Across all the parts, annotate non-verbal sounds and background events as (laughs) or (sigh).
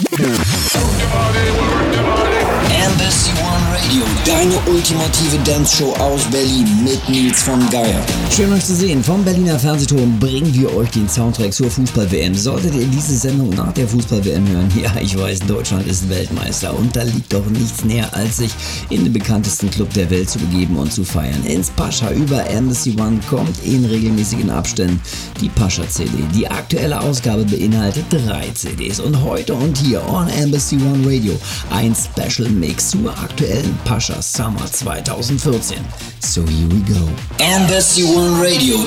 Yeah. ultimative Dance-Show aus Berlin mit Nils von Geier. Schön euch zu sehen. Vom Berliner Fernsehturm bringen wir euch den Soundtrack zur Fußball-WM. Solltet ihr diese Sendung nach der Fußball-WM hören? (laughs) Ja, ich weiß, Deutschland ist Weltmeister und da liegt doch nichts näher, als sich in den bekanntesten Club der Welt zu begeben und zu feiern. Ins Pascha über Embassy One kommt in regelmäßigen Abständen die Pascha-CD. Die aktuelle Ausgabe beinhaltet drei CDs und heute und hier on Embassy One Radio ein Special Mix zur aktuellen Pascha-Sound. Sommer 2014. So here we go. NBC One Radio.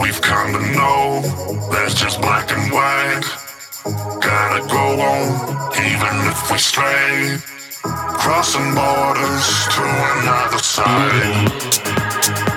We've come to know that's just black and white. Gotta go on, even if we stray. Crossing borders to another side.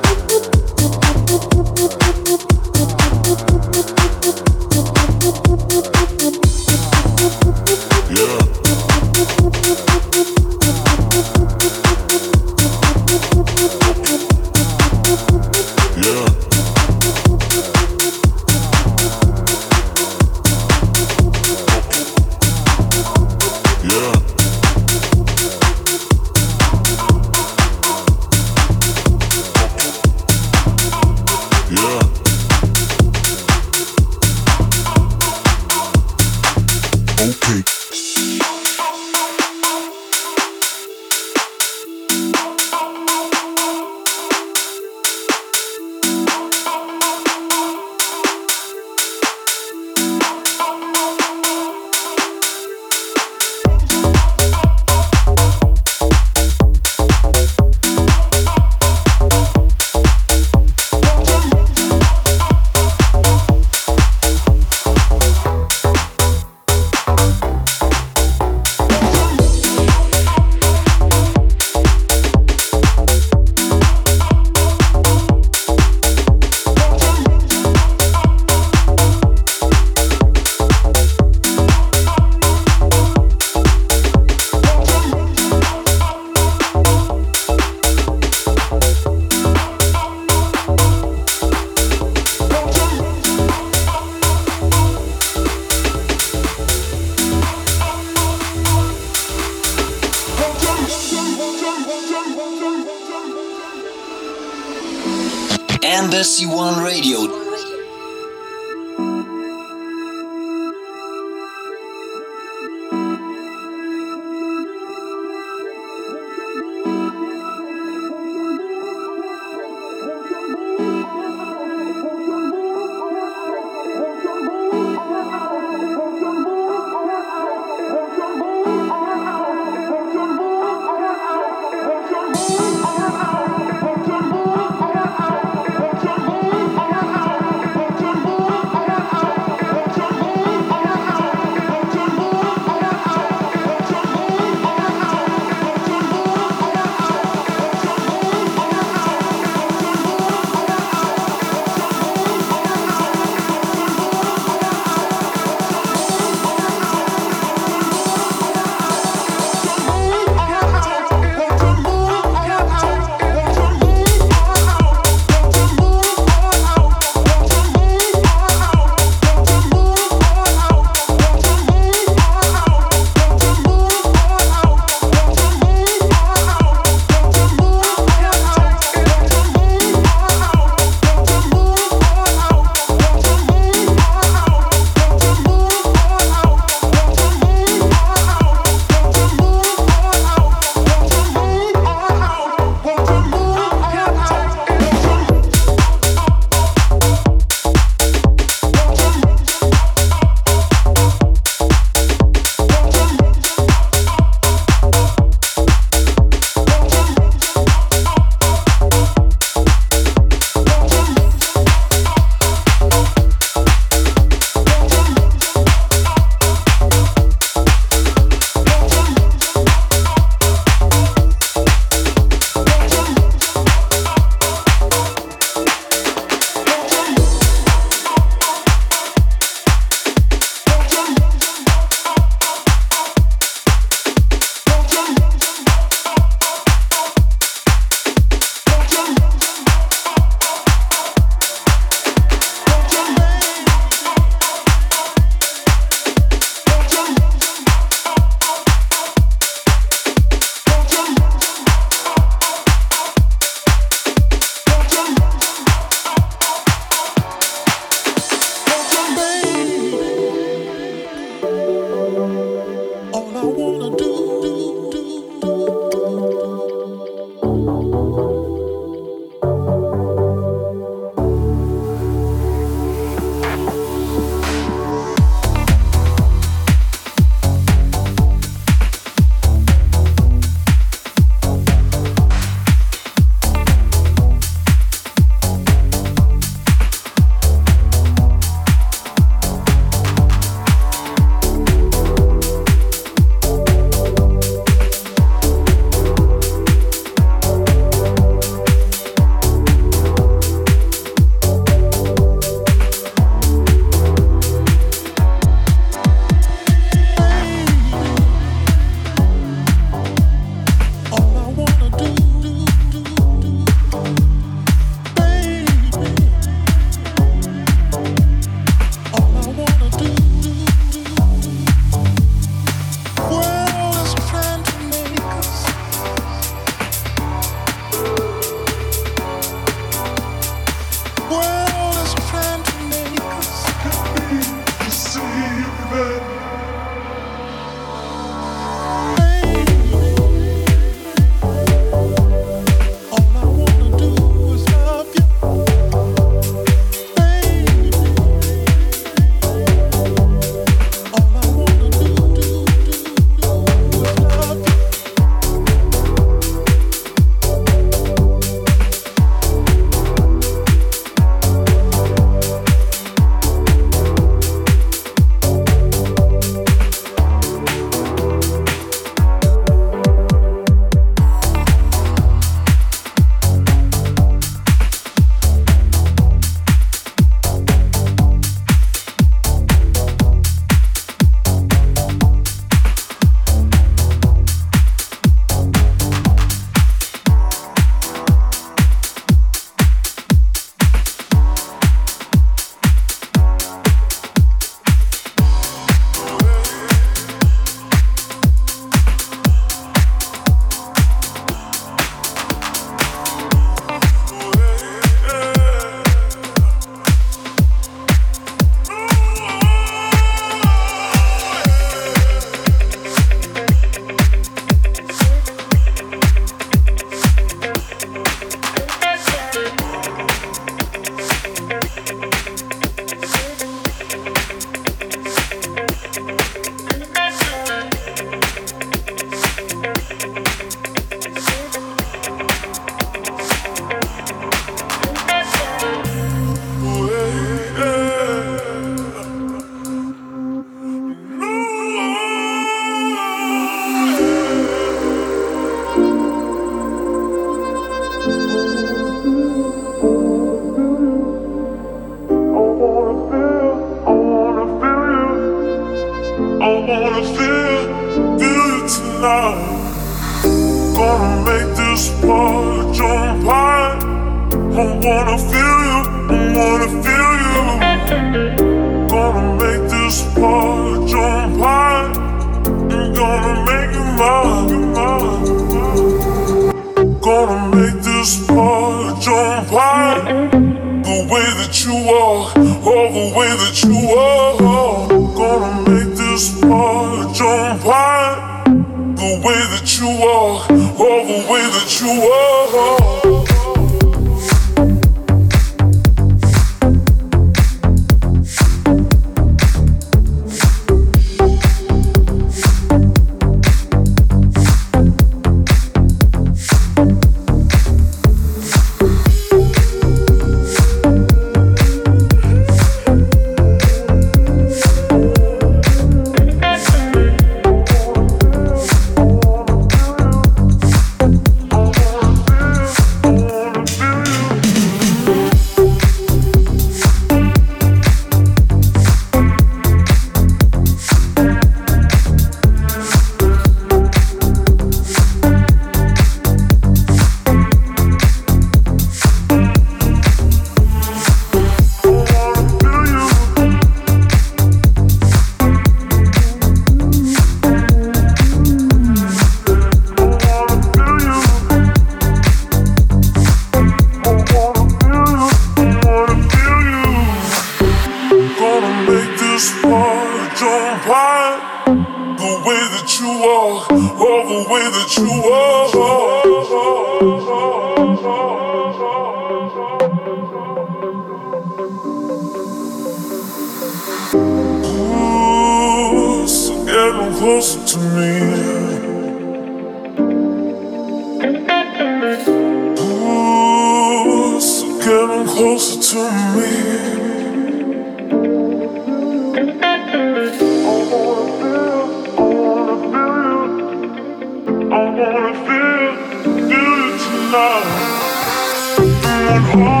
on all.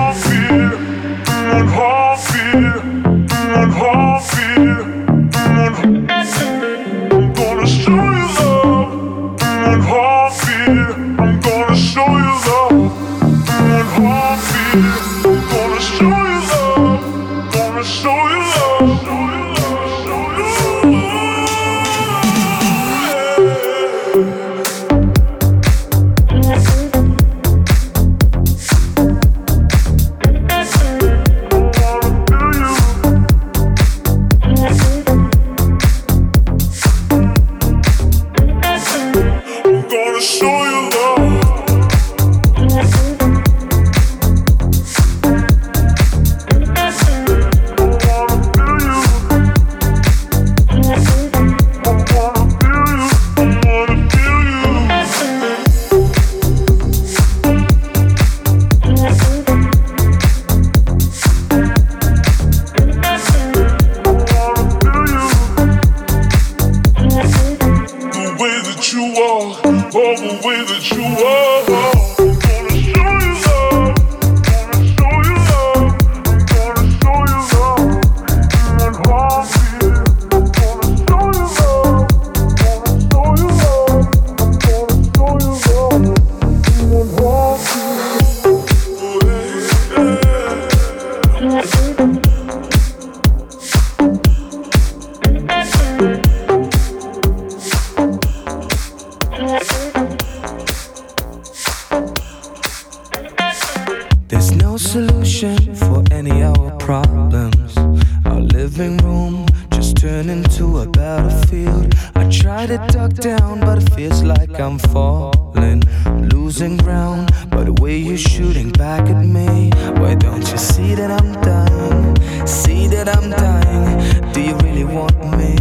problems. Our living room just turned into a battlefield. I try to duck down, but it feels like I'm falling. I'm losing ground by the way you're shooting back at me. Why don't you see that I'm dying? See that I'm dying. Do you really want me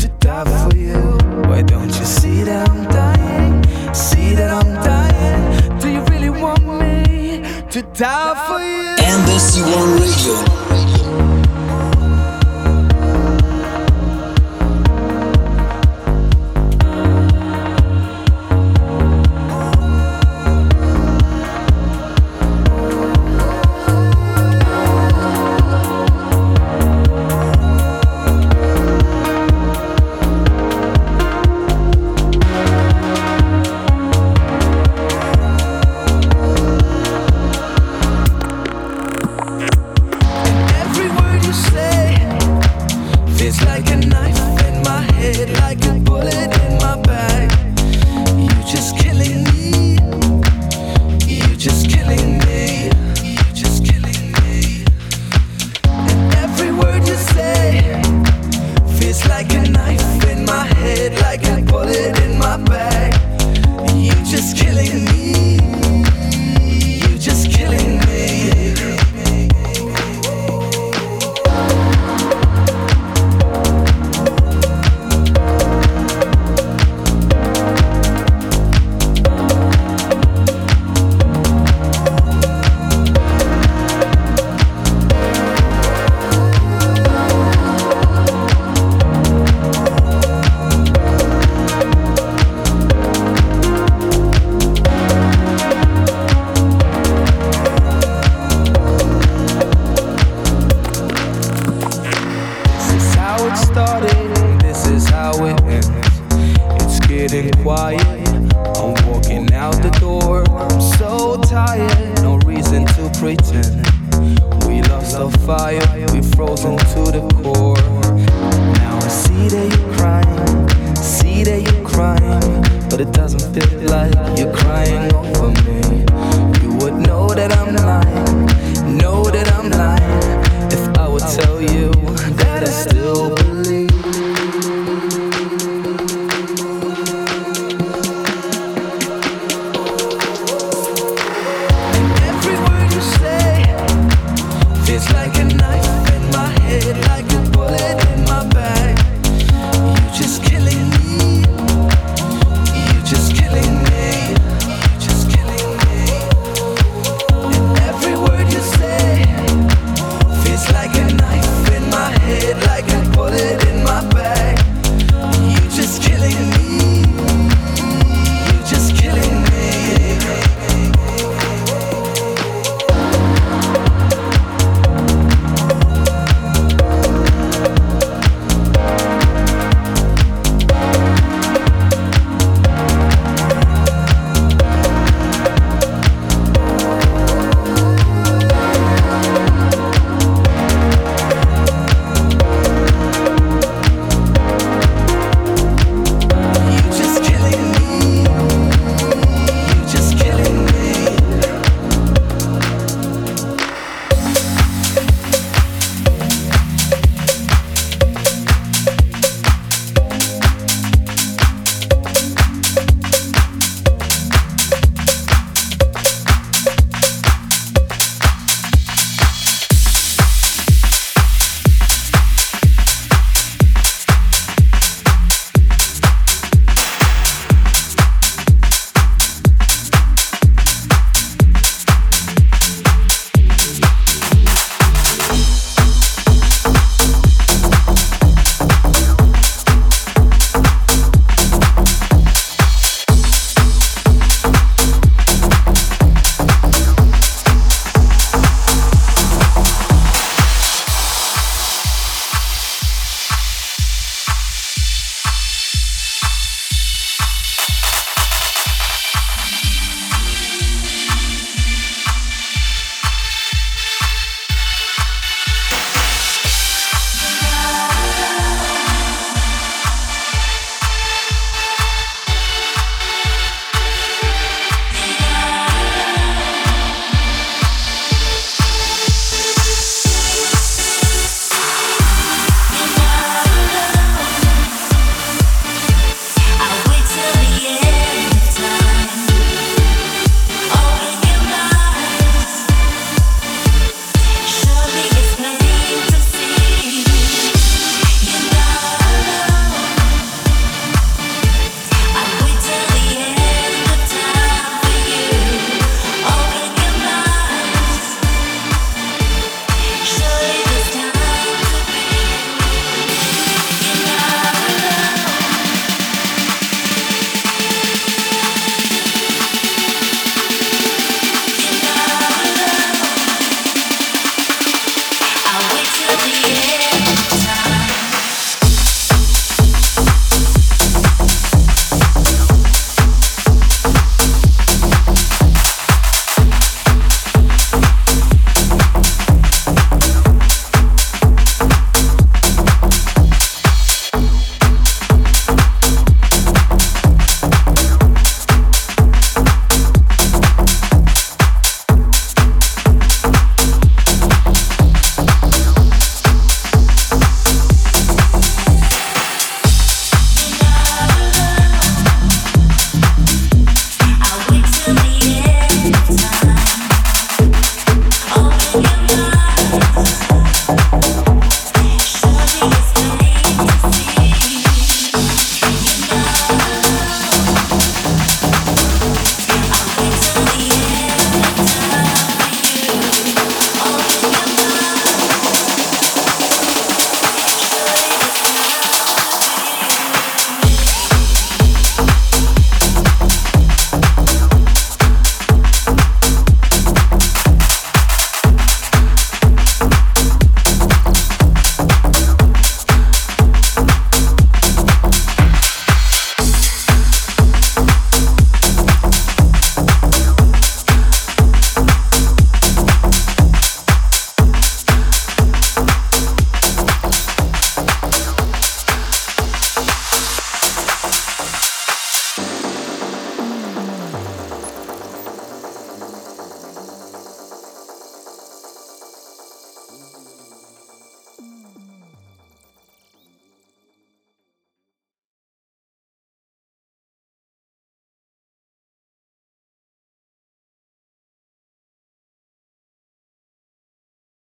to die for you? Why don't you see that I'm dying? See that I'm dying. Do you really want me to die for you? Embassy One Radio.